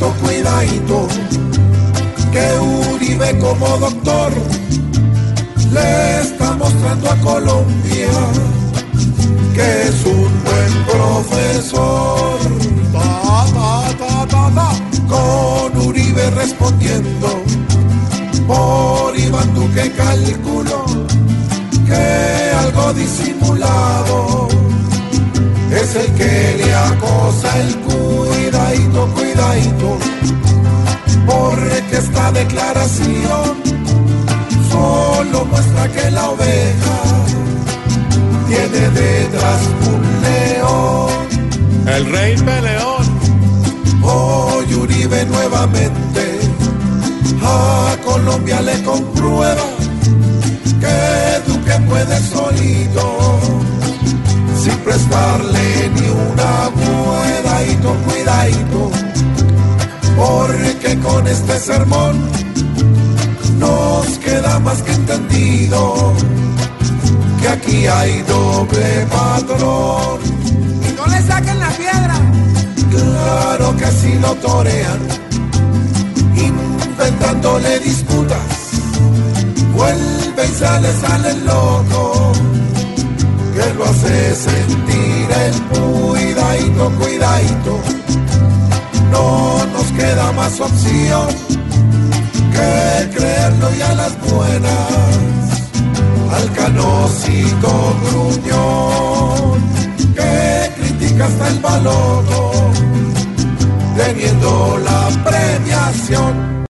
cuidadito, cuidadito, que Uribe como doctor le está mostrando a Colombia que es un buen profesor. Con Uribe respondiendo por Iván Duque calculó que algo disimulado es el que le acosa el cuidadito, cuidadito, porque esta declaración solo muestra que la oveja tiene detrás un león. El rey peleón. Hoy Uribe nuevamente a Colombia le comprueba que Duque puede solito sin prestarle ni una cuidadito, cuidadito, porque con este sermón nos queda más que entendido que aquí hay doble patrón. Y no le saquen la piedra. Claro que así lo torean, inventándole disputas, vuelve y sale, sale el loco que lo hace sentir más opción que creerlo y a las buenas. Al canocito gruñón que critica hasta el balón teniendo la premiación.